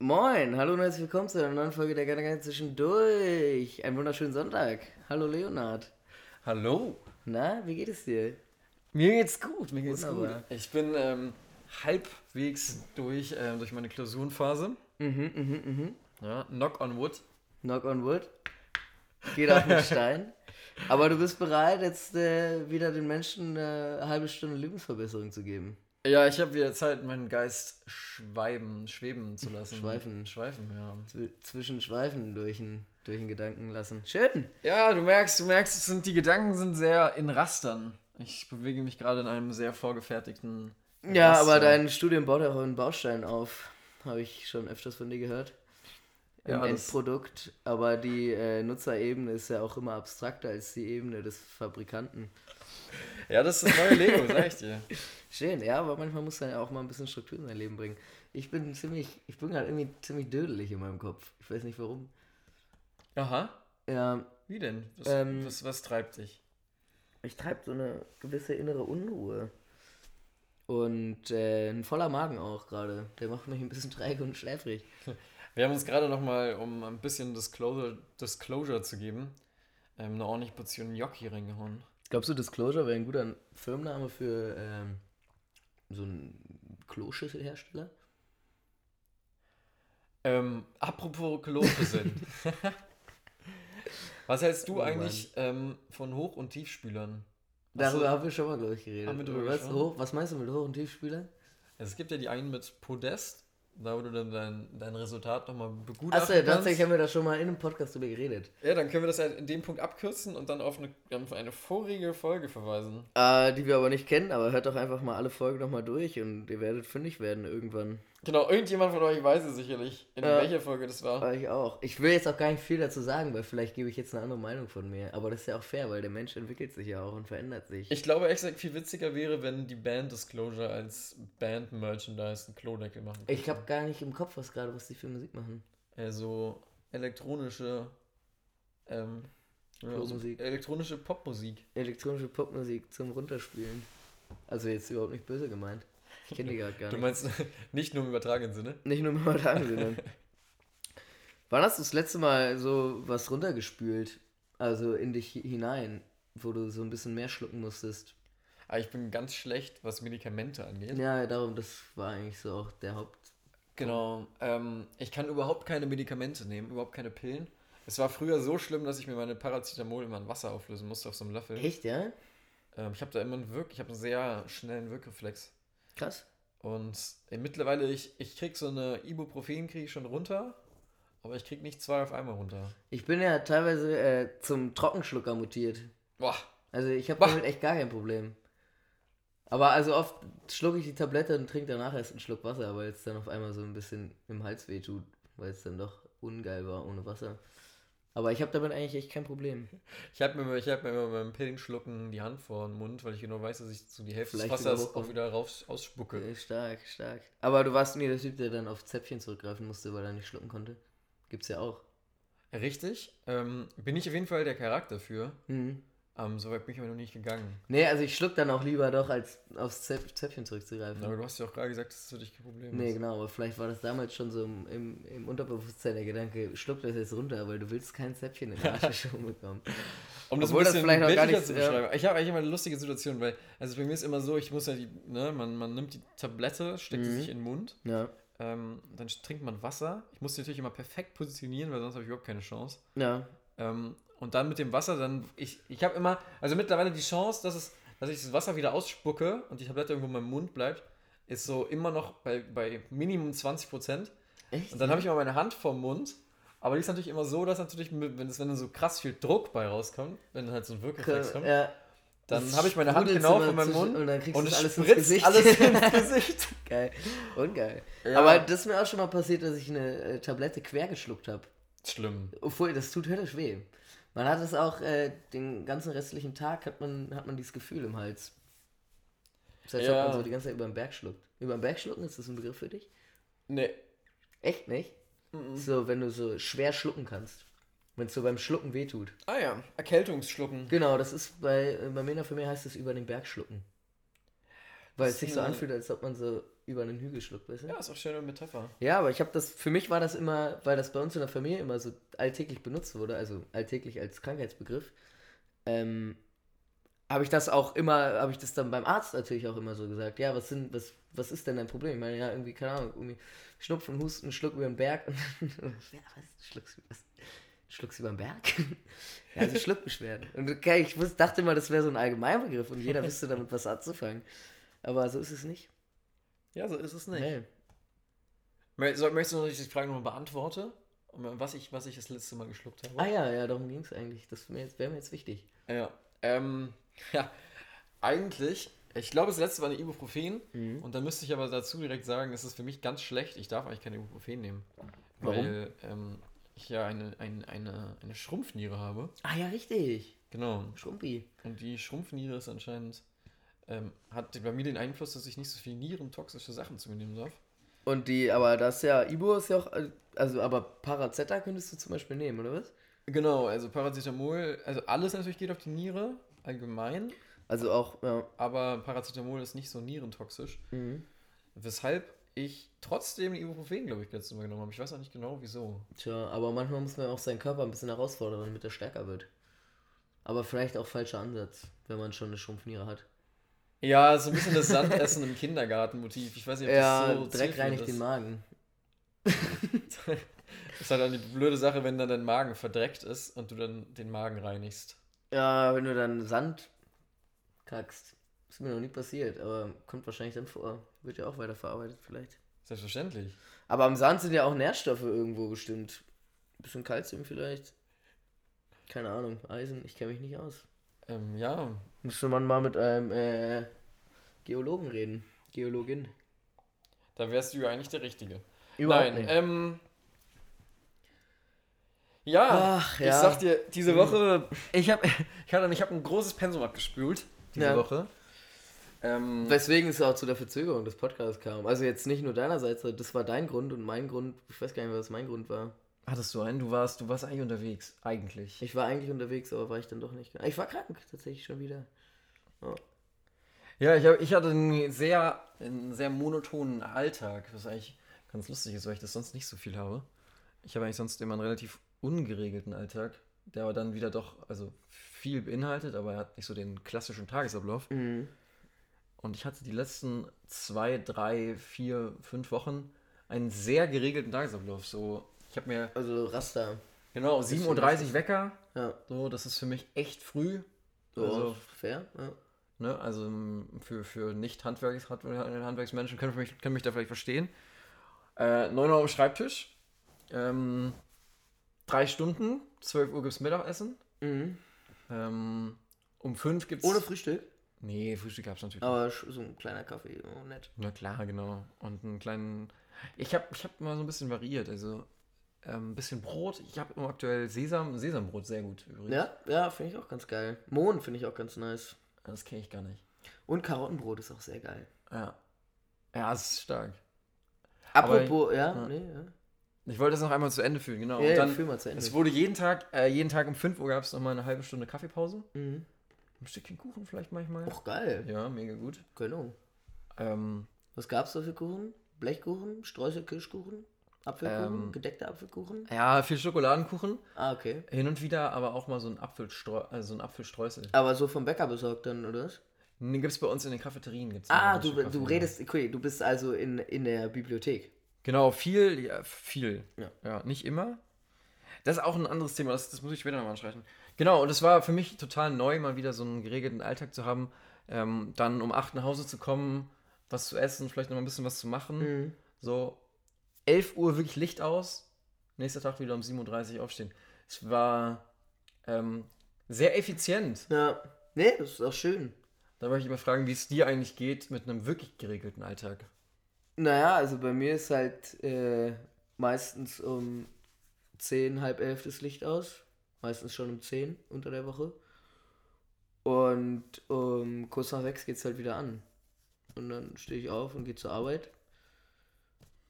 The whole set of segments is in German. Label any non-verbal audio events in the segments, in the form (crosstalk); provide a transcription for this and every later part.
Moin, hallo und herzlich willkommen zu einer neuen Folge der Gerne zwischendurch. Einen wunderschönen Sonntag. Hallo Leonard. Hallo. Na, wie geht es dir? Mir geht's gut, mir geht's Wunderbar. gut. Ich bin ähm, halbwegs durch, ähm, durch meine Klausurenphase. Mhm, mhm, mhm. Ja, knock on wood. Knock on wood. Geht auf den (laughs) Stein. Aber du bist bereit, jetzt äh, wieder den Menschen eine halbe Stunde Lebensverbesserung zu geben. Ja, ich habe wieder Zeit, meinen Geist schweiben, schweben zu lassen. Schweifen. Schweifen, ja. Zw zwischen Schweifen durch den, durch den Gedanken lassen. Schön. Ja, du merkst, du merkst, es sind, die Gedanken sind sehr in Rastern. Ich bewege mich gerade in einem sehr vorgefertigten. Ja, Raster. aber dein Studium baut ja auch einen Baustein auf. Habe ich schon öfters von dir gehört. Im Ja, Endprodukt. Aber die äh, Nutzerebene ist ja auch immer abstrakter als die Ebene des Fabrikanten. Ja, das ist das neue Lego, sag ich dir. (laughs) Schön, ja, aber manchmal muss man ja auch mal ein bisschen Struktur in sein Leben bringen. Ich bin ziemlich, ich bin halt irgendwie ziemlich dödelig in meinem Kopf. Ich weiß nicht warum. Aha. Ja, Wie denn? Was, Ähm, was, was treibt dich? ich treibe so eine gewisse innere Unruhe. Und äh, ein voller Magen auch gerade. Der macht mich ein bisschen (laughs) träge und schläfrig. Wir haben uns gerade nochmal, um ein bisschen Disclosure, Disclosure zu geben, ähm, eine ordentliche Portion Gnocchi reingehauen. Glaubst du, Disclosure wäre ein guter Firmenname für ähm, so einen Kloschüsselhersteller? Ähm, apropos Kloschüsseln. (laughs) Was hältst du Oh eigentlich ähm, von Hoch- und Tiefspülern? Hast Darüber haben wir schon mal, glaube ich, geredet. Haben wir drüber was, gesprochen? hoch, was meinst du mit Hoch- und Tiefspüler? Es gibt ja die einen mit Podest, da wo du dann dein, dein Resultat nochmal begutachten Achso, tatsächlich haben wir da schon mal in einem Podcast drüber geredet. Ja, dann können wir das ja in dem Punkt abkürzen und dann auf eine, auf eine vorige Folge verweisen. Äh, die wir aber nicht kennen, aber hört doch einfach mal alle Folgen nochmal durch und ihr werdet fündig werden irgendwann. Genau, irgendjemand von euch weiß es sicherlich, in Ja. welcher Folge das war. Ich auch. Ich will jetzt auch gar nicht viel dazu sagen, weil vielleicht gebe ich jetzt eine andere Meinung von mir. Aber das ist ja auch fair, weil der Mensch entwickelt sich ja auch und verändert sich. Ich glaube, gesagt, viel witziger wäre, wenn die Band Disclosure als Band-Merchandise einen Klodeckel machen könnte. Ich habe gar nicht im Kopf, was gerade, was die für Musik machen. Also elektronische ähm, also Popmusik. elektronische Popmusik. Elektronische Popmusik zum Runterspielen. Also jetzt überhaupt nicht böse gemeint. Ich kenne die gerade gar Du nicht. meinst (laughs) nicht nur im übertragenen Sinne? Nicht nur mal da sondern. Wann hast du das letzte Mal so was runtergespült? Also in dich hi- hinein, wo du so ein bisschen mehr schlucken musstest. Aber Ah, ich bin ganz schlecht, was Medikamente angeht. Ja, darum, das war eigentlich so auch der Haupt. Genau. Ähm, ich kann überhaupt keine Medikamente nehmen, überhaupt keine Pillen. Es war früher so schlimm, dass ich mir meine Paracetamol immer in Wasser auflösen musste auf so einem Löffel. Echt, ja? Ähm, ich habe da immer einen Wirk, ich habe einen sehr schnellen Wirkreflex. Krass. Und äh, mittlerweile, ich, ich krieg so eine Ibuprofen krieg ich schon runter, aber ich krieg nicht zwei auf einmal runter. Ich bin ja teilweise äh, zum Trockenschlucker mutiert. Boah. Also ich habe damit echt gar kein Problem. Aber also oft schlucke ich die Tablette und trinke danach erst einen Schluck Wasser, weil es dann auf einmal so ein bisschen im Hals weh tut, weil es dann doch ungeil war ohne Wasser. Aber ich habe damit eigentlich echt kein Problem. (laughs) Ich habe mir, ich hab mir immer beim Pillenschlucken die Hand vor den Mund, weil ich genau weiß, dass ich so die Hälfte Vielleicht des Wassers auch wieder raus, ausspucke. Äh, stark, stark. Aber du warst nie der Typ, der dann auf Zäpfchen zurückgreifen musste, weil er nicht schlucken konnte. Gibt's ja auch. Richtig. Ähm, bin ich auf jeden Fall der Charakter für. Mhm. Ähm, Soweit bin ich aber noch nicht gegangen. Nee, also ich schluck dann auch lieber doch, als aufs Zäp Zäpfchen zurückzugreifen. Aber du hast ja auch gerade gesagt, dass das für dich kein Problem Nee, ist. genau, aber vielleicht war das damals schon so im, im, im Unterbewusstsein der Gedanke, schluck das jetzt runter, weil du willst kein Zäpfchen in der Arschschuhe (laughs) bekommen. Um das Obwohl ein das vielleicht auch gar nicht zu so- beschreiben. Ich habe eigentlich immer eine lustige Situation, weil, also bei mir ist immer so, ich muss ja die, ne, man, man nimmt die Tablette, steckt sie Mhm. sich in den Mund, Ja, ähm, dann trinkt man Wasser. Ich muss die natürlich immer perfekt positionieren, weil sonst habe ich überhaupt keine Chance. ja. Ähm, und dann mit dem Wasser, dann, ich, ich habe immer, also mittlerweile die Chance, dass, es, dass ich das Wasser wieder ausspucke und die Tablette irgendwo in meinem Mund bleibt, ist so immer noch bei, bei Minimum 20 Prozent. Echt? Und dann habe ich immer meine Hand vorm Mund. Aber die ist natürlich immer so, dass natürlich, wenn es wenn so krass viel Druck bei rauskommt, wenn halt so ein Wirkreflex kommt, ja. dann Das habe ich meine Hand genau vor meinem Mund und dann kriegst und du es alles ins Gesicht. alles ins (laughs) Gesicht. Geil. Und geil. Ja. Aber das ist mir auch schon mal passiert, dass ich eine äh, Tablette quer geschluckt habe. Schlimm. Obwohl, das tut höllisch weh. Man hat es auch äh, den ganzen restlichen Tag, hat man, hat man dieses Gefühl im Hals. Das heißt, Ja. ob man so die ganze Zeit über den Berg schluckt. Über den Berg schlucken, ist das ein Begriff für dich? Nee. Echt nicht? So, wenn du so schwer schlucken kannst. Wenn es so beim Schlucken wehtut. Ah ja, Erkältungsschlucken. Genau, das ist bei, bei Mena für mich heißt es über den Berg schlucken. Weil es sich so anfühlt, als ob man so über einen Hügel schluckt, weißt du? Ja, ist auch schöne Metapher. Ja, aber ich habe das, für mich war das immer, weil das bei uns in der Familie immer so alltäglich benutzt wurde, also alltäglich als Krankheitsbegriff, ähm, habe ich das auch immer, habe ich das dann beim Arzt natürlich auch immer so gesagt. Ja, was sind, was, was ist denn dein Problem? Ich meine, ja, irgendwie, keine Ahnung, irgendwie Schnupfen, Husten, Schluck über den Berg. (laughs) ja, was? Schluckst, was? Schluckst über den Berg? (laughs) ja, also Schluckbeschwerden. Und okay, ich wusste, dachte immer, das wäre so ein Allgemeinbegriff und jeder wüsste damit was anzufangen. Aber so ist es nicht. Ja, so ist es nicht. Nee. Möchtest du noch, dass ich die Frage nochmal beantworte? Was ich, was ich das letzte Mal geschluckt habe? Ah ja, ja, darum ging es eigentlich. Das wäre wär mir jetzt wichtig. Ja. Ähm, (laughs) ja, eigentlich, ich glaube, das letzte war eine Ibuprofen. Mhm. Und dann müsste ich aber dazu direkt sagen, es ist für mich ganz schlecht. Ich darf eigentlich keine Ibuprofen nehmen. Warum? Weil ähm, ich ja eine, eine, eine, eine Schrumpfniere habe. Ah ja, richtig. Genau. Schumpi. Und die Schrumpfniere ist anscheinend, ähm, hat bei mir den Einfluss, dass ich nicht so viel nierentoxische Sachen zu mir nehmen darf. Und die, aber das ist ja, Ibu ist ja auch, äh, also aber Parazetta könntest du zum Beispiel nehmen, oder was? Genau, also Paracetamol, also alles natürlich geht auf die Niere, allgemein. Also auch, ja. Aber Paracetamol ist nicht so nierentoxisch. Mhm. Weshalb ich trotzdem Ibuprofen, glaube ich, letztes Mal genommen habe. Ich weiß auch nicht genau, wieso. Tja, aber manchmal muss man auch seinen Körper ein bisschen herausfordern, damit er stärker wird. Aber vielleicht auch falscher Ansatz, wenn man schon eine Schrumpfniere hat. Ja, so ein bisschen das Sandessen im Kindergarten-Motiv. Ich weiß nicht, ob Ja, das so Dreck reinigt ist. den Magen. Das (laughs) ist halt dann die blöde Sache, wenn dann dein Magen verdreckt ist und du dann den Magen reinigst. Ja, wenn du dann Sand kackst. Ist mir noch nie passiert, aber kommt wahrscheinlich dann vor. Wird ja auch weiterverarbeitet vielleicht. Selbstverständlich. Aber am Sand sind ja auch Nährstoffe irgendwo bestimmt. bisschen Kalzium vielleicht. Keine Ahnung, Eisen, ich kenne mich nicht aus. Ähm, ja, Müsste man mal mit einem äh, Geologen reden. Geologin. da wärst du ja eigentlich der Richtige. Überhaupt Nein, nicht. ähm. Ja, Ach, ich ja. sag dir, diese Woche, ich habe (laughs) ich hatte, ich hab ein großes Pensum abgespült, diese Ja. Woche. Ähm, Weswegen es auch zu der Verzögerung des Podcasts kam. Also jetzt nicht nur deinerseits, das war dein Grund und mein Grund, ich weiß gar nicht, was mein Grund war. Hattest du einen? Du warst, du warst eigentlich unterwegs, eigentlich. Ich war eigentlich unterwegs, aber war ich dann doch nicht. Ich war krank, tatsächlich schon wieder. Ja, ich, hab, ich hatte einen sehr, einen sehr monotonen Alltag, was eigentlich ganz lustig ist, weil ich das sonst nicht so viel habe. Ich habe eigentlich sonst immer einen relativ ungeregelten Alltag, der aber dann wieder doch, also viel beinhaltet, aber er hat nicht so den klassischen Tagesablauf. Mhm. Und ich hatte die letzten zwei, drei, vier, fünf Wochen einen sehr geregelten Tagesablauf. So, ich habe mir, Also Raster. genau, 7.30 Uhr Wecker. Ja. So, das ist für mich echt früh. So Also, fair. Ja. Ne, also für, für nicht-Handwerks Handwerksmenschen können mich, können mich da vielleicht verstehen. Äh, 9 Uhr am Schreibtisch. Ähm, drei Stunden. 12 Uhr gibt es Mittagessen. Mhm. Ähm, um 5 gibt es. Ohne Frühstück, Nee, Frühstück gab es natürlich. aber so ein kleiner Kaffee, oh, nett. Na klar, genau. Und einen kleinen. Ich habe ich hab mal so ein bisschen variiert. Also ein bisschen Brot. Ich habe immer aktuell Sesam. Sesambrot sehr gut übrigens. Ja, ja, finde ich auch ganz geil. Mohn finde ich auch ganz nice. Das kenne ich gar nicht. Und Karottenbrot ist auch sehr geil. Ja. Ja, es ist stark. Apropos, ja, ja. nee, ja. Ich wollte das noch einmal zu Ende führen, genau. Ja, Und ja, dann, fühl mal zu Ende. Es wurde jeden Tag, äh, jeden Tag um 5 Uhr gab es nochmal eine halbe Stunde Kaffeepause. Mhm. Ein Stückchen Kuchen vielleicht manchmal. Och, geil. Ja, mega gut. Genau. Ähm, Was gab's da für Kuchen? Blechkuchen? Streusel, Kirschkuchen? Apfelkuchen? Ähm, Gedeckter Apfelkuchen? ja, viel Schokoladenkuchen. Ah, okay. Hin und wieder aber auch mal so ein, Apfelstreu also so ein Apfelstreusel. Aber so vom Bäcker besorgt dann, oder gibt es bei uns in den Cafeterien. Gibt's Ah, du, du redest, okay, du bist also in, in der Bibliothek. Genau, viel, ja, viel. Ja. ja, nicht immer. Das ist auch ein anderes Thema, das, das muss ich später nochmal ansprechen. Genau, und es war für mich total neu, mal wieder so einen geregelten Alltag zu haben. Ähm, dann um 8 nach Hause zu kommen, was zu essen, vielleicht noch ein bisschen was zu machen. Mhm. So 11 Uhr wirklich Licht aus, nächster Tag wieder um 7.30 Uhr aufstehen. Es war ähm, sehr effizient. Ja. Nee, das ist auch schön. Da wollte ich immer fragen, wie es dir eigentlich geht mit einem wirklich geregelten Alltag. Naja, also bei mir ist halt äh, meistens um 10, halb elf das Licht aus. Meistens schon um 10 unter der Woche. Und um kurz nach sechs geht's halt wieder an. Und dann stehe ich auf und gehe zur Arbeit.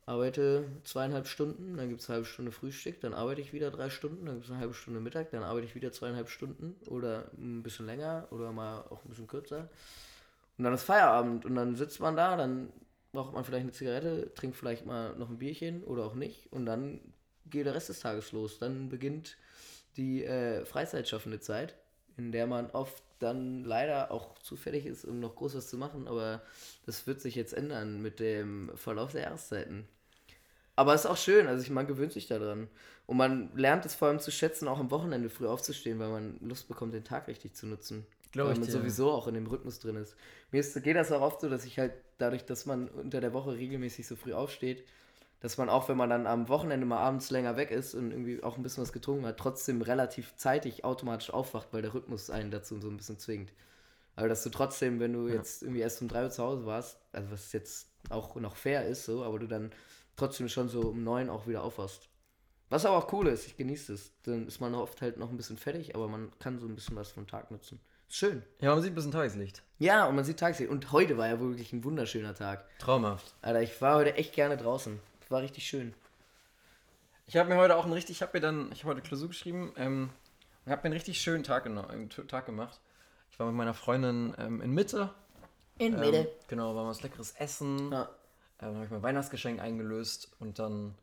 Arbeite zweieinhalb Stunden, dann gibt es eine halbe Stunde Frühstück, dann arbeite ich wieder drei Stunden, dann gibt es eine halbe Stunde Mittag, dann arbeite ich wieder zweieinhalb Stunden oder ein bisschen länger oder mal auch ein bisschen kürzer. Und dann ist Feierabend und dann sitzt man da, dann raucht man vielleicht eine Zigarette, trinkt vielleicht mal noch ein Bierchen oder auch nicht und dann geht der Rest des Tages los. Dann beginnt die äh, freizeitschaffende Zeit, in der man oft dann leider auch zufällig ist, um noch groß was zu machen, aber das wird sich jetzt ändern mit dem Verlauf der Jahreszeiten. Aber es ist auch schön, also ich, man gewöhnt sich daran. Und man lernt es vor allem zu schätzen, auch am Wochenende früh aufzustehen, weil man Lust bekommt, den Tag richtig zu nutzen. Glaub weil man dir. sowieso auch in dem Rhythmus drin ist. Mir ist, geht das auch oft so, dass ich halt dadurch, dass man unter der Woche regelmäßig so früh aufsteht, dass man auch, wenn man dann am Wochenende mal abends länger weg ist und irgendwie auch ein bisschen was getrunken hat, trotzdem relativ zeitig automatisch aufwacht, weil der Rhythmus einen dazu so ein bisschen zwingt. Aber dass du trotzdem, wenn du Ja. jetzt irgendwie erst um drei Uhr zu Hause warst, also was jetzt auch noch fair ist, so, aber du dann trotzdem schon so um neun auch wieder aufwachst. Was aber auch cool ist, ich genieße es. Dann ist man oft halt noch ein bisschen fertig, aber man kann so ein bisschen was vom Tag nutzen. Ist schön. Ja, man sieht ein bisschen Tageslicht. Ja, und man sieht Tageslicht. Und heute war ja wirklich ein wunderschöner Tag. Traumhaft. Alter, ich war heute echt gerne draußen. War richtig schön. Ich habe mir heute auch einen richtig, ich habe mir dann, ich habe heute Klausur geschrieben ähm, und habe mir einen richtig schönen Tag, einen T- Tag gemacht. Ich war mit meiner Freundin ähm, in Mitte. In Ähm, genau, war was leckeres Essen. Ja. Ähm, dann habe ich mein Weihnachtsgeschenk eingelöst und dann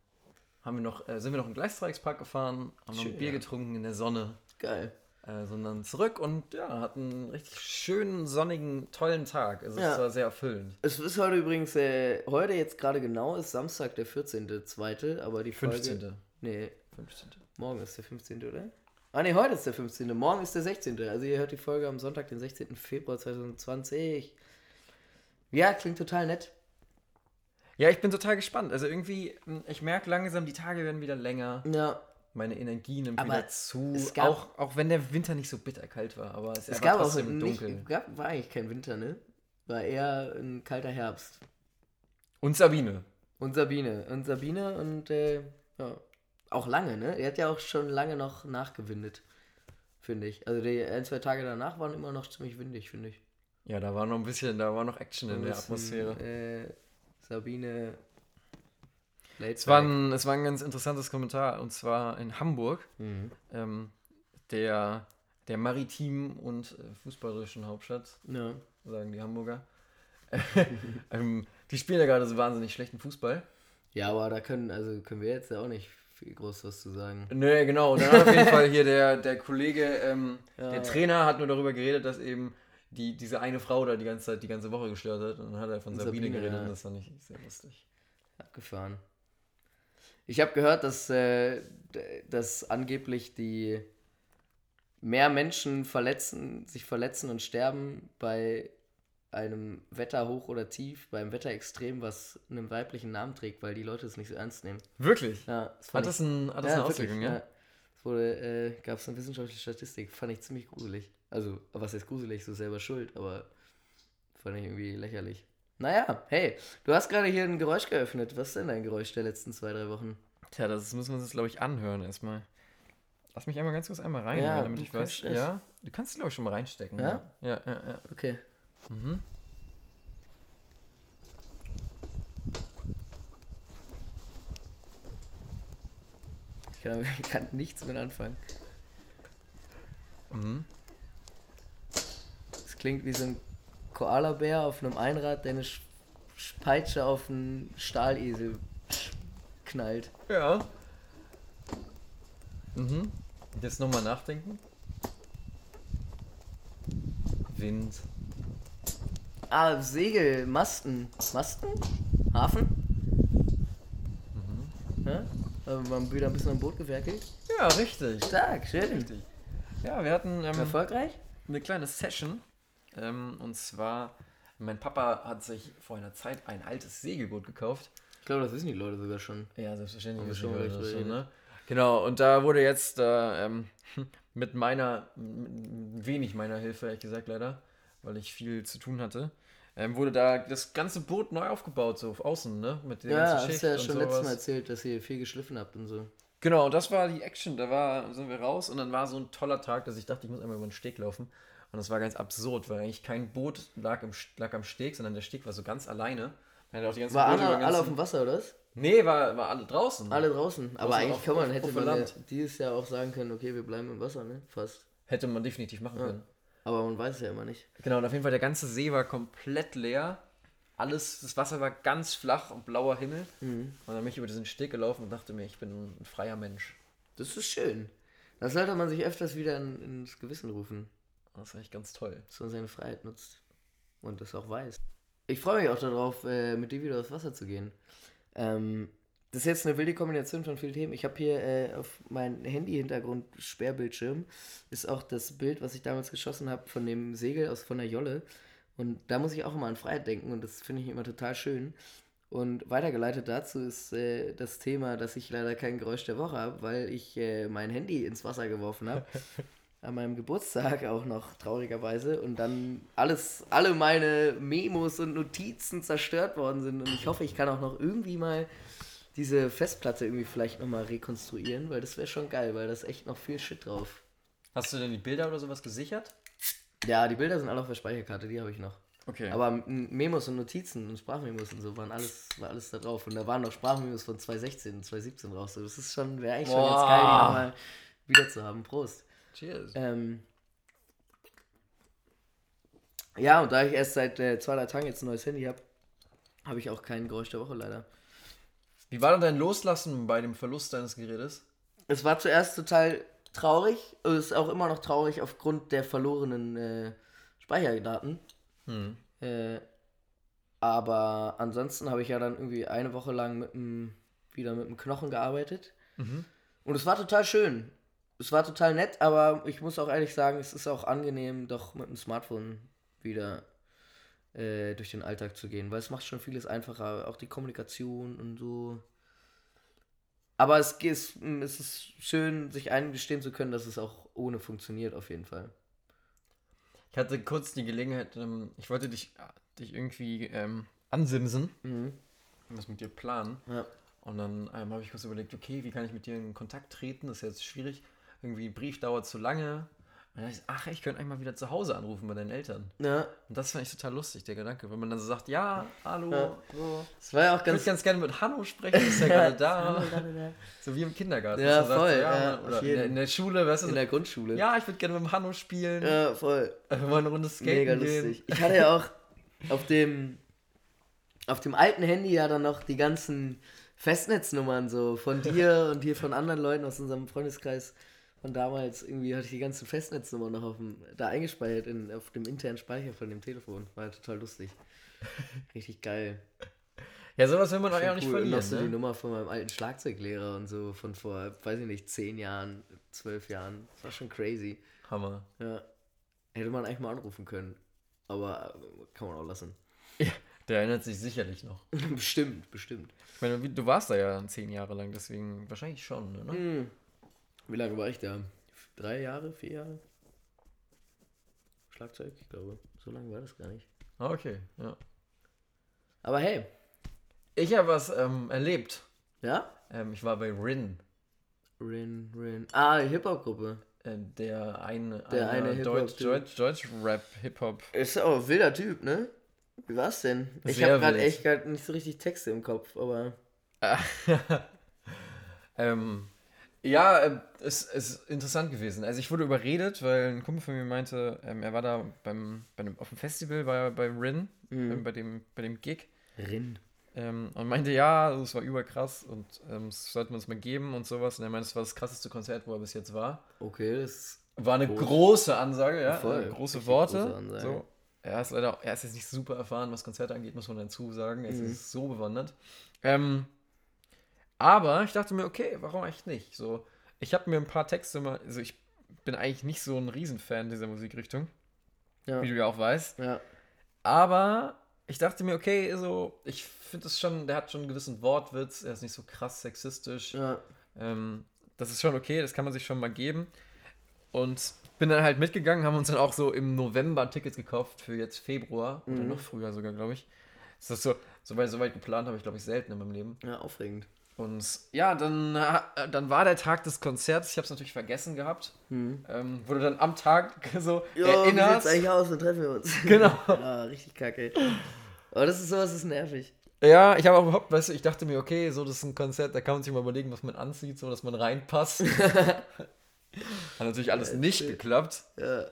haben wir noch, äh, sind wir noch in den Gleisdreieckspark gefahren, haben noch Schön, ein Bier ja. getrunken in der Sonne, Geil. äh, sondern zurück und ja, hatten einen richtig schönen, sonnigen, tollen Tag. Also Ja. es war sehr erfüllend. Es ist heute übrigens, äh, heute jetzt gerade genau, ist Samstag, der 14.2., aber die Folge... 15. Nee, 15. morgen ist der 15., oder? Ah nee, heute ist der 15., morgen ist der 16. Also ihr hört die Folge am Sonntag, den 16. Februar 2020. Ja, klingt total nett. Ja, ich bin total gespannt. Also irgendwie, mh, ich merke langsam, die Tage werden wieder länger. Ja, Meine Energie nimmt Aber wieder zu. es gab- auch, auch wenn der Winter nicht so bitterkalt war, aber es, es er gab war auch trotzdem nicht, dunkel. gab, war eigentlich kein Winter, ne? War eher ein kalter Herbst. Und Sabine. Und Sabine. Und Sabine und äh, ja. Auch lange, ne? Er hat ja auch schon lange noch nachgewindet, finde ich. Also die ein, zwei Tage danach waren immer noch ziemlich windig, finde ich. Ja, da war noch ein bisschen, da war noch Action in Ein der bisschen, Atmosphäre. Äh, Sabine. Es war, ein, es war ein ganz interessantes Kommentar und zwar in Hamburg, mhm. ähm, der, der maritimen und äh, fußballerischen Hauptstadt, Ja. sagen die Hamburger. (laughs) ähm, die spielen ja gerade so wahnsinnig schlechten Fußball. ja, aber da können, also können wir jetzt ja auch nicht viel groß was zu sagen. Nee, genau. Und dann auf jeden Fall hier der, der Kollege, ähm, (laughs) Ja. der Trainer hat nur darüber geredet, dass eben die, diese eine Frau da die ganze Zeit, die ganze Woche gestört hat. Und dann hat er von Sabine, Sabine, geredet ja. und das fand ich sehr lustig. Abgefahren. Ich habe gehört, dass, äh, dass angeblich die mehr Menschen verletzen, sich verletzen und sterben bei einem Wetterhoch oder Tief, beim Wetterextrem, was einen weiblichen Namen trägt, weil die Leute es nicht so ernst nehmen. Wirklich? Ja, das Hat das, ein, hat das eine wirklich, Auswirkung, ja? Es wurde, äh, gab es eine wissenschaftliche Statistik, fand ich ziemlich gruselig. Also, was heißt gruselig, so selber schuld, aber fand ich irgendwie lächerlich. Naja, hey, du hast gerade hier ein Geräusch geöffnet. Was ist denn dein Geräusch der letzten zwei, drei Wochen? Tja, das müssen wir uns jetzt, glaube ich, anhören erstmal. Lass mich einmal ganz kurz einmal rein, Ja, damit ich weiß. Stress. Ja, du kannst, glaube ich, schon mal reinstecken. Ja? Ja, ja, ja. Okay. Mhm. Ich kann, (laughs) ich kann nichts mit anfangen. Mhm. Klingt wie so ein Koalabär auf einem Einrad, der eine Sch- Sch- Peitsche auf einen Stahlesel knallt. Ja. Mhm. Jetzt nochmal nachdenken. Wind. Ah, Segel, Masten. Masten? Hafen? Ja? Aber man wieder ein bisschen am Boot gewerkelt. Ja, richtig. Stark, schön. Richtig. Ja, wir hatten ähm, Erfolgreich? eine kleine Session. Ähm, und zwar, mein Papa hat sich vor einer Zeit ein altes Segelboot gekauft. Ich glaube, das wissen die Leute sogar schon. Ja, selbstverständlich. Wir wissen schon die Leute das schon, ne? Genau, und da wurde jetzt äh, ähm, (laughs) mit meiner, m- wenig meiner Hilfe, ehrlich gesagt, leider, weil ich viel zu tun hatte, ähm, wurde da das ganze Boot neu aufgebaut, so auf außen, ne? Mit der Ja, ganzen hast Schicht du ja und schon letztes Mal erzählt, dass ihr viel geschliffen habt und so. Genau, das war die Action. Da war, sind wir raus und dann war so ein toller Tag, dass ich dachte, ich muss einmal über den Steg laufen. Und das war ganz absurd, weil eigentlich kein Boot lag, im, lag am Steg, sondern der Steg war so ganz alleine. Man auch die ganzen War Boote alle, den alle auf ganzen- dem Wasser, oder was? Nee, war, war alle draußen. Alle draußen. Aber Draußen eigentlich auf- kann man, hätte man ja dieses Jahr auch sagen können, okay, wir bleiben im Wasser, ne? Fast. Hätte man definitiv machen Ja. können. Aber man weiß es ja immer nicht. Genau, und auf jeden Fall der ganze See war komplett leer. alles, das Wasser war ganz flach und blauer Himmel. Mhm. Und dann bin ich über diesen Steg gelaufen und dachte mir, ich bin ein freier Mensch. Das ist schön. Das sollte man sich öfters wieder in, ins Gewissen rufen, Das ist eigentlich ganz toll. dass man seine Freiheit nutzt und das auch weiß. Ich freue mich auch darauf, äh, mit dir wieder aufs Wasser zu gehen. Ähm, das ist jetzt eine wilde Kombination von vielen Themen. Ich habe hier äh, auf meinem Handy-Hintergrund Sperrbildschirm ist auch das Bild, was ich damals geschossen habe von dem Segel aus von der Jolle. Und da muss ich auch immer an Freiheit denken und das finde ich immer total schön. Und weitergeleitet dazu ist äh, das Thema, dass ich leider kein Geräusch der Woche habe, weil ich äh, mein Handy ins Wasser geworfen habe. (laughs) An meinem Geburtstag auch noch, traurigerweise. Und dann alles, alle meine Memos und Notizen zerstört worden sind. Und ich hoffe, ich kann auch noch irgendwie mal diese Festplatte irgendwie vielleicht nochmal rekonstruieren, weil das wäre schon geil, weil da ist echt noch viel Shit drauf. Hast du denn die Bilder oder sowas gesichert? Ja, die Bilder sind alle auf der Speicherkarte, die habe ich noch. Okay. Aber Memos und Notizen und Sprachmemos und so waren alles, war alles da drauf. Und da waren noch Sprachmemos von 2016 und 2017 drauf. So, das ist schon, wäre eigentlich schon Boah. jetzt geil, die nochmal wieder zu haben. Prost. Cheers. Ähm, ja, und da ich erst seit äh, zwei, drei Tagen jetzt ein neues Handy habe, habe ich auch kein Geräusch der Woche leider. Wie war denn dein Loslassen bei dem Verlust deines Gerätes? Es war zuerst total traurig, es ist auch immer noch traurig aufgrund der verlorenen äh, Speicherdaten. Hm. Äh, aber ansonsten habe ich ja dann irgendwie eine Woche lang mit dem, wieder mit dem Knochen gearbeitet. Mhm. Und es war total schön. Es war total nett, aber ich muss auch ehrlich sagen, es ist auch angenehm, doch mit dem Smartphone wieder äh, durch den Alltag zu gehen, weil es macht schon vieles einfacher, auch die Kommunikation und so. Aber es ist, es ist schön, sich eingestehen zu können, dass es auch ohne funktioniert, auf jeden Fall. Ich hatte kurz die Gelegenheit, ähm, ich wollte dich, dich irgendwie ähm, ansimsen Mhm. und das mit dir planen. Ja. Und dann ähm, habe ich kurz überlegt, okay, wie kann ich mit dir in Kontakt treten? Das ist jetzt schwierig. Irgendwie Brief dauert zu lange. Und dann dachte ich, ach, ich könnte eigentlich mal wieder zu Hause anrufen bei deinen Eltern. ja. Und das fand ich total lustig, der Gedanke. Wenn man dann so sagt, ja, hallo, Ja. so. Es war ja auch Ich würde ganz. ganz gerne mit Hanno sprechen, ist ja gerade (laughs) da. So wie im Kindergarten. Ja, voll, so, ja, oder in der, in der Schule, weißt du, In so, der Grundschule. ja, ich würde gerne mit dem Hanno spielen. Ja, voll. Wir wollen eine Runde skaten Mega gehen. lustig. Ich hatte ja auch auf dem auf dem alten Handy ja dann noch die ganzen Festnetznummern so von dir (laughs) und hier von anderen Leuten aus unserem Freundeskreis von damals. Irgendwie hatte ich die ganzen Festnetznummern noch auf dem, da eingespeichert in, auf dem internen Speicher von dem Telefon. War total lustig. (laughs) Richtig geil. Ja, sowas will man doch ja auch nicht cool. Und noch verlieren. so die Ne? Nummer von meinem alten Schlagzeuglehrer und so von vor, weiß ich nicht, zehn Jahren, zwölf Jahren. Das war schon crazy. Hammer. Ja. Hätte man eigentlich mal anrufen können. Aber äh, kann man auch lassen. Der erinnert sich sicherlich noch. (laughs) bestimmt, bestimmt. Ich meine, du warst da ja zehn Jahre lang, deswegen wahrscheinlich schon, ne? Hm. Wie lange war ich da? Drei Jahre, vier Jahre? Schlagzeug, ich glaube. So lange war das gar nicht. Ah, Okay, ja. Aber hey, Ich habe was ähm, erlebt. ja? Ähm, ich war bei Rin, Rin, Rin. Ah, die Hip-Hop-Gruppe. äh, der eine, Der eine Hip-Hop-Typ. Deutsch, Deutsch, Deutsch Rap Hip Hop. Ist auch ein wilder Typ, ne? Wie war's denn? Ich habe gerade echt grad nicht so richtig Texte im Kopf, aber. (laughs) ähm, ja, ähm, es es ist interessant gewesen. Also ich wurde überredet, weil ein Kumpel von mir meinte, ähm, er war da beim, bei einem, auf dem Festival bei, bei Rin, Mhm. ähm, bei, dem, bei dem Gig. Rin. Ähm, und meinte, ja, das war überkrass und ähm, das sollten wir uns mal geben und sowas. Und er meinte, das war das krasseste Konzert, wo er bis jetzt war. Okay, das. War eine Groß. große Ansage, ja. Voll, äh, große Worte. große so. Er ist leider, er ist jetzt nicht super erfahren, was Konzerte angeht, muss man dazu sagen. Er ist Mhm. so bewandert. Ähm, aber ich dachte mir, okay, warum eigentlich nicht? So, ich habe mir ein paar Texte mal, also ich bin eigentlich nicht so ein Riesenfan dieser Musikrichtung, Ja. wie du ja auch weißt. Ja. Aber ich dachte mir, okay, so, ich finde es schon, der hat schon einen gewissen Wortwitz, er ist nicht so krass sexistisch. Ja. Ähm, das ist schon okay, das kann man sich schon mal geben. Und bin dann halt mitgegangen, haben uns dann auch so im November Tickets gekauft für jetzt Februar oder Mhm. noch früher sogar, glaube ich. Das ist so, so weit, so weit geplant habe ich, glaube ich, selten in meinem Leben. Ja, aufregend. Und ja, dann, äh, dann war der Tag des Konzerts, ich habe es natürlich vergessen gehabt. Hm. Ähm, wurde dann am Tag (laughs) so Jo, wie erinnert. sieht's eigentlich aus? Dann treffen wir uns. (laughs) Genau. Ja, richtig kacke. Aber das ist sowas, das ist nervig. Ja, ich habe auch überhaupt, weißt du, ich dachte mir, okay, so das ist ein Konzert, da kann man sich mal überlegen, was man anzieht, so dass man reinpasst. (laughs) Hat natürlich alles Ja, nicht geklappt. Ja.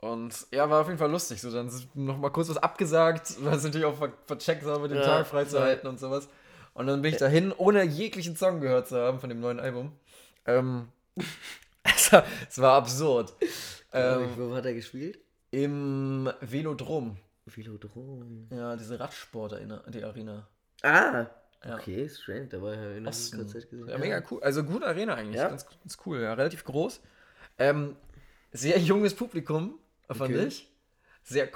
Und ja, war auf jeden Fall lustig. So, dann noch mal kurz was abgesagt, weil es natürlich auch ver vercheckt haben, den Ja, Tag freizuhalten und sowas. Und dann bin ich dahin, ohne jeglichen Song gehört zu haben von dem neuen Album. Ähm, (laughs) es, war, es war absurd. Ähm, Wo hat er gespielt? Im Velodrom. Velodrom. Ja, diese Radsport-Arena. Die Arena. Ah! Ja. Okay, strange. Da war ja in. Konzert gesehen. Ja, mega cool. Also gute Arena eigentlich. Ja. Ganz, ganz cool. Ja, relativ groß. Ähm, sehr junges Publikum, fand Okay. ich. Sehr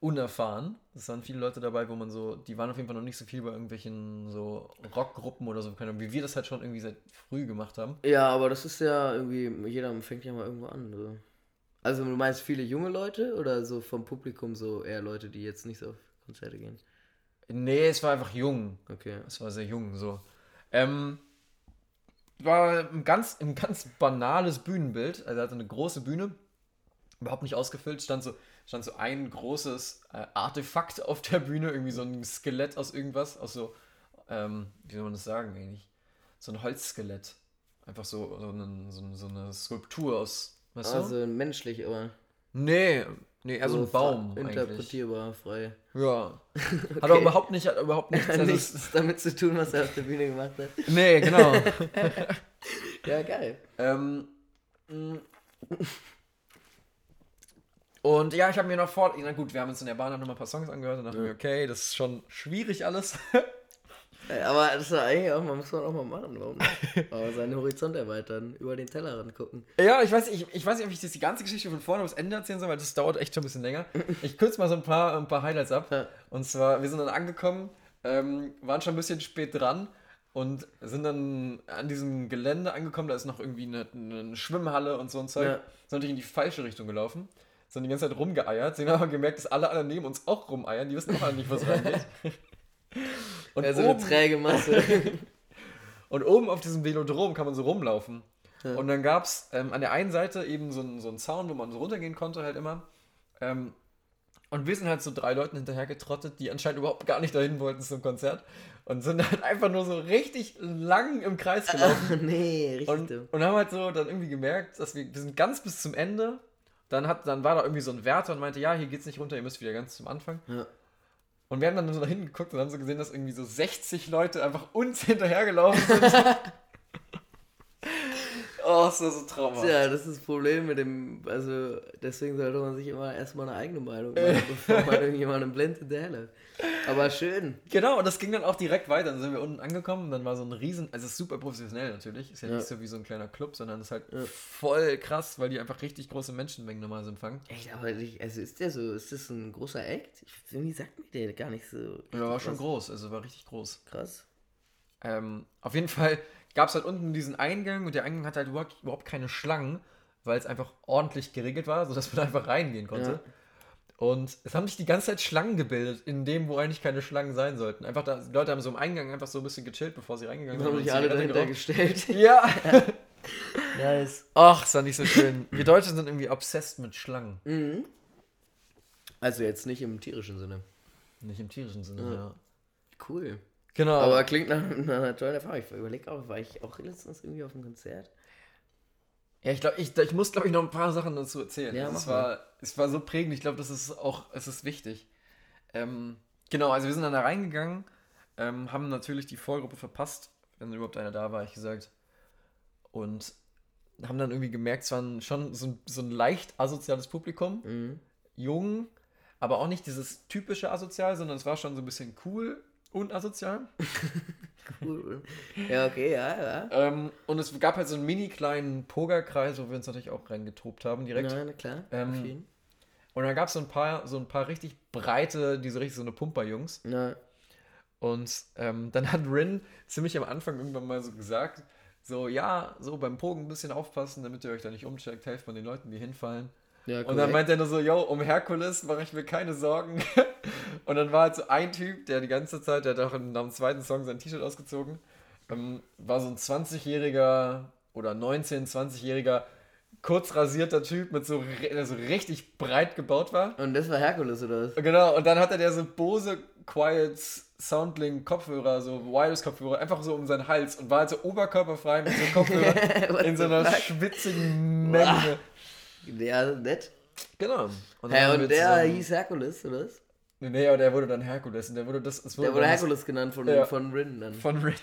konzertunerfahren. Es waren viele Leute dabei, wo man so, die waren auf jeden Fall noch nicht so viel bei irgendwelchen so Rockgruppen oder so, wie wir das halt schon irgendwie seit früh gemacht haben. Ja, aber das ist ja irgendwie, jeder fängt ja mal irgendwo an. So. Also du meinst viele junge Leute oder so vom Publikum so eher Leute, die jetzt nicht so auf Konzerte gehen? Nee, es war einfach jung. Okay. Es war sehr jung, so. Ähm, war ein ganz, ein ganz banales Bühnenbild. Also er hatte eine große Bühne, überhaupt nicht ausgefüllt. Stand so, stand so ein großes äh, Artefakt auf der Bühne, irgendwie so ein Skelett aus irgendwas, aus so, ähm, wie soll man das sagen eigentlich? So ein Holzskelett. Einfach so, so, einen, so, so eine Skulptur aus, weißt du? Also menschlich, aber Nee, nee, eher so ein Baum eigentlich. Interpretierbar, frei. Ja. (laughs) Hat aber überhaupt nicht, hat überhaupt nichts. (laughs) Also nichts damit zu tun, was er auf der Bühne gemacht hat. (laughs) nee, genau. Ja, geil. Ähm, mh. Und ja, ich habe mir noch vor, na gut, wir haben uns in der Bahn noch mal ein paar Songs angehört und dachten mir, okay, das ist schon schwierig alles. Ey, Aber das ist ja eigentlich auch, man muss man auch mal machen, warum nicht? Aber seinen Horizont erweitern, über den Tellerrand gucken. ja, ich weiß, nicht, ich, ich weiß nicht, ob ich das die ganze Geschichte von vorne bis Ende erzählen soll, weil das dauert echt schon ein bisschen länger. Ich kürze mal so ein paar, ein paar Highlights ab. Ja. Und zwar, wir sind dann angekommen, ähm, waren schon ein bisschen spät dran und sind dann an diesem Gelände angekommen, da ist noch irgendwie eine, eine Schwimmhalle und so ein Zeug. Ja. Sind natürlich in die falsche Richtung gelaufen, sind die ganze Zeit rumgeeiert, sind aber gemerkt, dass alle anderen neben uns auch rumeiern, die wissen auch alle nicht, was reingeht. (laughs) Und, Ja, so eine oben, träge Masse. (laughs) und oben auf diesem Velodrom kann man so rumlaufen. Ja. Und dann gab es ähm, an der einen Seite eben so einen so einen Zaun, wo man so runtergehen konnte, halt immer. Ähm, und wir sind halt so drei Leuten hinterher getrottet, die anscheinend überhaupt gar nicht dahin wollten zum Konzert. Und sind halt einfach nur so richtig lang im Kreis gelaufen. (laughs) nee, richtig Und, und haben halt so dann irgendwie gemerkt, dass wir, wir sind ganz bis zum Ende. Dann, hat, dann war da irgendwie so ein Wärter und meinte, ja, hier geht's nicht runter, ihr müsst wieder ganz zum Anfang. Ja. Und wir haben dann so da hinten geguckt und haben so gesehen, dass irgendwie so 60 Leute einfach uns (laughs) hinterhergelaufen sind. (laughs) oh, ist das so traumhaft. Tja, das ist das Problem mit dem, also deswegen sollte man sich immer erstmal eine eigene Meinung machen, (laughs) bevor man irgendjemandem blind hinterherläuft. Aber schön. Genau, und das ging dann auch direkt weiter. Dann sind wir unten angekommen dann war so ein riesen, also es ist super professionell natürlich, ist ja, Ja. nicht so wie so ein kleiner Club, sondern es ist halt Ja. voll krass, weil die einfach richtig große Menschenmengen normalerweise empfangen. Echt, aber ich, also ist der so, ist das ein großer Act? Ich, irgendwie sagt mir der gar nicht so. Ja, war schon groß, also war richtig groß. Krass. Ähm, auf jeden Fall gab es halt unten diesen Eingang und der Eingang hat halt überhaupt, keine Schlangen, weil es einfach ordentlich geregelt war, sodass man (laughs) einfach reingehen konnte. Ja. Und es haben sich die ganze Zeit Schlangen gebildet, in dem, wo eigentlich keine Schlangen sein sollten. Einfach da, die Leute haben so im Eingang einfach so ein bisschen gechillt, bevor sie reingegangen Wir haben sich alle dahinter gestellt. (laughs) Ja! (laughs) nice. Ach, ist doch nicht so schön. Wir Deutschen sind irgendwie obsessed mit Schlangen. Mhm. Also jetzt nicht im tierischen Sinne. Nicht im tierischen Sinne, Ja. ja. Cool. Genau. Aber klingt nach, nach einer tollen Erfahrung. Ich überlege auch, war ich auch letztens irgendwie auf einem Konzert? Ja, ich glaube, ich, ich muss, glaube ich, noch ein paar Sachen dazu erzählen. Ja, Also es, war, es war so prägend. Ich glaube, das ist auch, es ist wichtig. Ähm, genau, also wir sind dann da reingegangen, ähm, haben natürlich die Vorgruppe verpasst, wenn überhaupt einer da war, ich gesagt. Und haben dann irgendwie gemerkt, es war ein- schon so ein, so ein leicht asoziales Publikum. Mhm. Jung, aber auch nicht dieses typische asozial, sondern es war schon so ein bisschen cool und asozial. (laughs) Cool. Ja, okay, ja, ja. Ähm, und es gab halt so einen mini kleinen Pogerkreis, wo wir uns natürlich auch reingetobt haben direkt. Na, na klar. Ähm, auf jeden. Und dann gab es so ein paar, so ein paar richtig breite, diese richtig so eine Pumper-Jungs. Na, Und ähm, dann hat Rin ziemlich am Anfang irgendwann mal so gesagt, so, ja, so beim Pogen ein bisschen aufpassen, damit ihr euch da nicht umcheckt, helft man den Leuten, die hinfallen. ja, Und dann meint er nur so, yo, um Herkules mache ich mir keine Sorgen. (laughs) und dann war halt so ein Typ, der die ganze Zeit, der hat auch nach dem zweiten Song sein T-Shirt ausgezogen, ähm, war so ein 20-jähriger oder 19-, 20-jähriger, kurz rasierter Typ mit so, der so richtig breit gebaut war. Und das war Herkules oder was? Genau, und dann hatte der so Bose Quiet Soundlink Kopfhörer, so Wireless Kopfhörer, einfach so um seinen Hals und war halt so oberkörperfrei mit so (laughs) Kopfhörer What in so einer fuck? schwitzigen Menge. Ja, nett. Genau. Und, haben und der zusammen- hieß Herkules, oder was? Nee, aber der wurde dann Herkules und der wurde das. Es wurde Der wurde Herkules genannt von, Ja. von Rin dann. von Ray.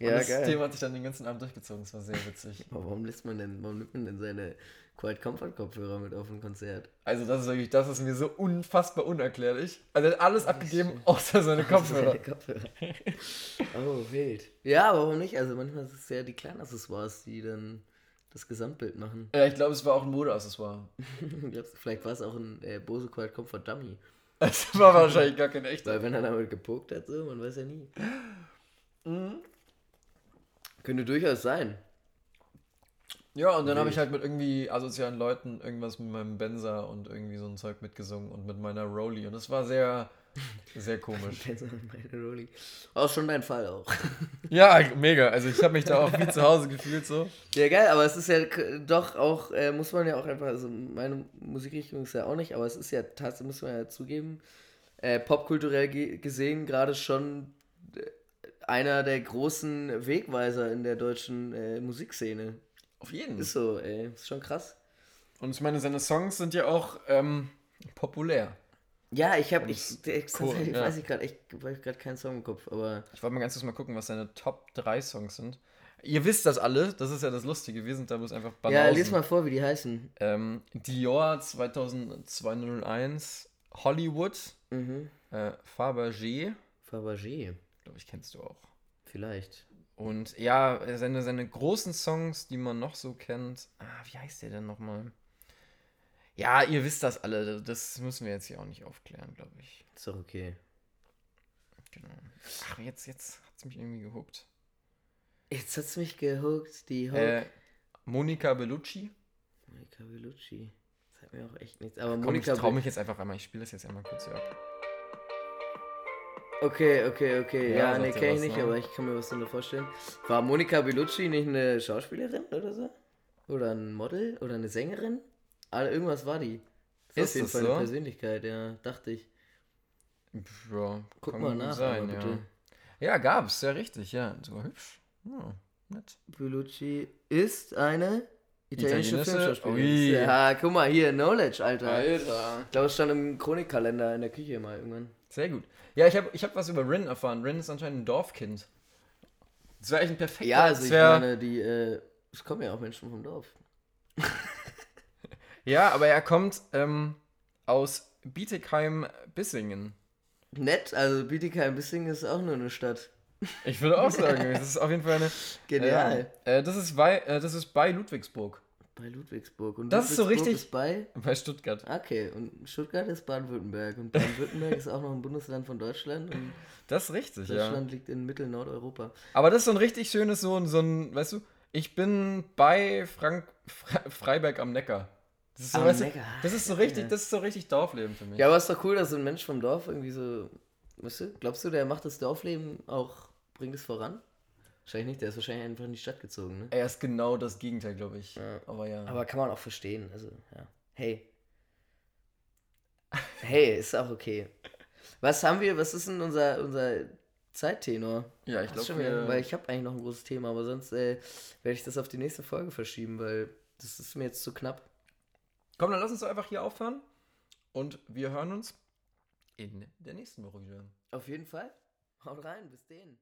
Ja, und das geil. Thema hat sich dann den ganzen Abend durchgezogen. Das war sehr witzig. Aber (laughs) warum lässt man denn, warum nimmt man denn seine Quiet Comfort Kopfhörer mit auf ein Konzert? Also das ist wirklich, das ist mir so unfassbar unerklärlich. Also er hat alles abgegeben, außer seine (laughs) Kopfhörer. Seine Kopfhörer. oh, wild. Ja, warum nicht? Also manchmal ist es ja die kleinen Accessoires, die dann das Gesamtbild machen. Ja, ich glaube, es war auch ein Modeaccessoire. (laughs) Vielleicht war es auch ein äh, Bose Quiet Comfort Dummy. Das (laughs) war wahrscheinlich gar kein echter. Weil wenn er damit gepokt hat, so, man weiß ja nie. Mhm. Könnte durchaus sein. Ja, und dann habe ich halt mit irgendwie asozialen Leuten irgendwas mit meinem Benzer und irgendwie so ein Zeug mitgesungen und mit meiner Rolli. Und das war sehr, sehr komisch. Auch schon dein Fall auch. (laughs) ja, mega. Also ich habe mich da auch wie zu Hause gefühlt so. Ja, geil, aber es ist ja doch auch, äh, muss man ja auch einfach, also meine Musikrichtung ist ja auch nicht, aber es ist ja tatsächlich, muss man ja zugeben, äh, popkulturell ge gesehen gerade schon äh, einer der großen Wegweiser in der deutschen äh, Musikszene. Auf jeden. Ist so, ey, ist schon krass. Und ich meine, seine Songs sind ja auch ähm, populär. Ja, ich habe, ich, ich, cool, tatsächlich ja. weiß ich gerade, ich gerade keinen Song im Kopf, aber Ich wollte mal ganz kurz mal gucken, was seine Top 3 Songs sind. Ihr wisst das alle, das ist ja das Lustige. Wir sind da bloß einfach ja, Banausen. lies mal vor, wie die heißen. Ähm, Dior 2201, Hollywood, Mhm. äh, Fabergé, Fabergé, glaube ich, kennst du auch. vielleicht. Und ja, seine, seine großen Songs, die man noch so kennt. Ah, wie heißt der denn nochmal? Ja, ihr wisst das alle. Das müssen wir jetzt hier auch nicht aufklären, glaube ich. Ist doch okay. Genau. Ach, jetzt, jetzt hat es mich irgendwie gehuckt. Jetzt hat's mich gehuckt, die Hook. Äh, Monica Bellucci. Monika Bellucci. Das hat mir auch echt nichts. Aber Komm, ich Monika trau Bellucci. mich jetzt einfach einmal. Ich spiele das jetzt einmal kurz hier ab. Okay, okay, okay. Ja, Ja, nee, kenne ich nicht, ne? aber ich kann mir was darunter vorstellen. War Monika Bellucci nicht eine Schauspielerin oder so? Oder ein Model? Oder eine Sängerin? Ah, irgendwas war die. Ist auf jeden das Fall so? eine Persönlichkeit, ja, dachte ich. Ja, Guck mal nach, sein, aber ja. bitte. Ja, gab's, sehr richtig, ja. Sogar hübsch. Ja, nett. Bellucci ist eine italienische Italienische? Filmschauspielerin. Ja, guck mal, hier, Knowledge, Alter. Alter. Ich glaube, es stand im Chronikkalender in der Küche mal irgendwann. Sehr gut. Ja, ich habe ich hab was über Rin erfahren. Rin ist anscheinend ein Dorfkind. Das wäre eigentlich ein perfekter. Ja, also ich meine, die, äh, es kommen ja auch Menschen vom Dorf. Ja, aber er kommt ähm, aus Bietigheim-Bissingen. Nett, also Bietigheim-Bissingen ist auch nur eine Stadt. Ich würde auch (laughs) sagen, das ist auf jeden Fall eine. Genial. Äh, äh, das, ist bei, äh, das ist bei Ludwigsburg. Bei Ludwigsburg. Und Das ist so Ludwigsburg richtig- Ist bei? Bei Stuttgart. Okay, und Stuttgart ist Baden-Württemberg. Und Baden-Württemberg (laughs) ist auch noch ein Bundesland von Deutschland. Das ist richtig, ja. Deutschland liegt in Mittel-Nordeuropa. Aber das ist so ein richtig schönes, so ein, so ein, weißt du, ich bin bei Frank Fre Freiberg am Neckar. Das ist so, weißt du, das ist so richtig, das ist so richtig Dorfleben für mich. Ja, aber ist doch cool, dass so ein Mensch vom Dorf irgendwie so. Weißt du, glaubst du, der macht das Dorfleben auch, bringt es voran? Wahrscheinlich nicht, der ist wahrscheinlich einfach in die Stadt gezogen, ne? Er ist genau das Gegenteil, glaube ich. Ja. Aber ja. Aber kann man auch verstehen, also, ja. Hey. Hey, ist auch okay. Was haben wir, was ist denn unser, unser Zeittenor? ja, ich glaube, wir, weil ich habe eigentlich noch ein großes Thema, aber sonst äh, werde ich das auf die nächste Folge verschieben, weil das ist mir jetzt zu knapp. Komm, dann lass uns doch einfach hier aufhören. Und wir hören uns in der nächsten Woche wieder. Auf jeden Fall. Haut rein, bis denen.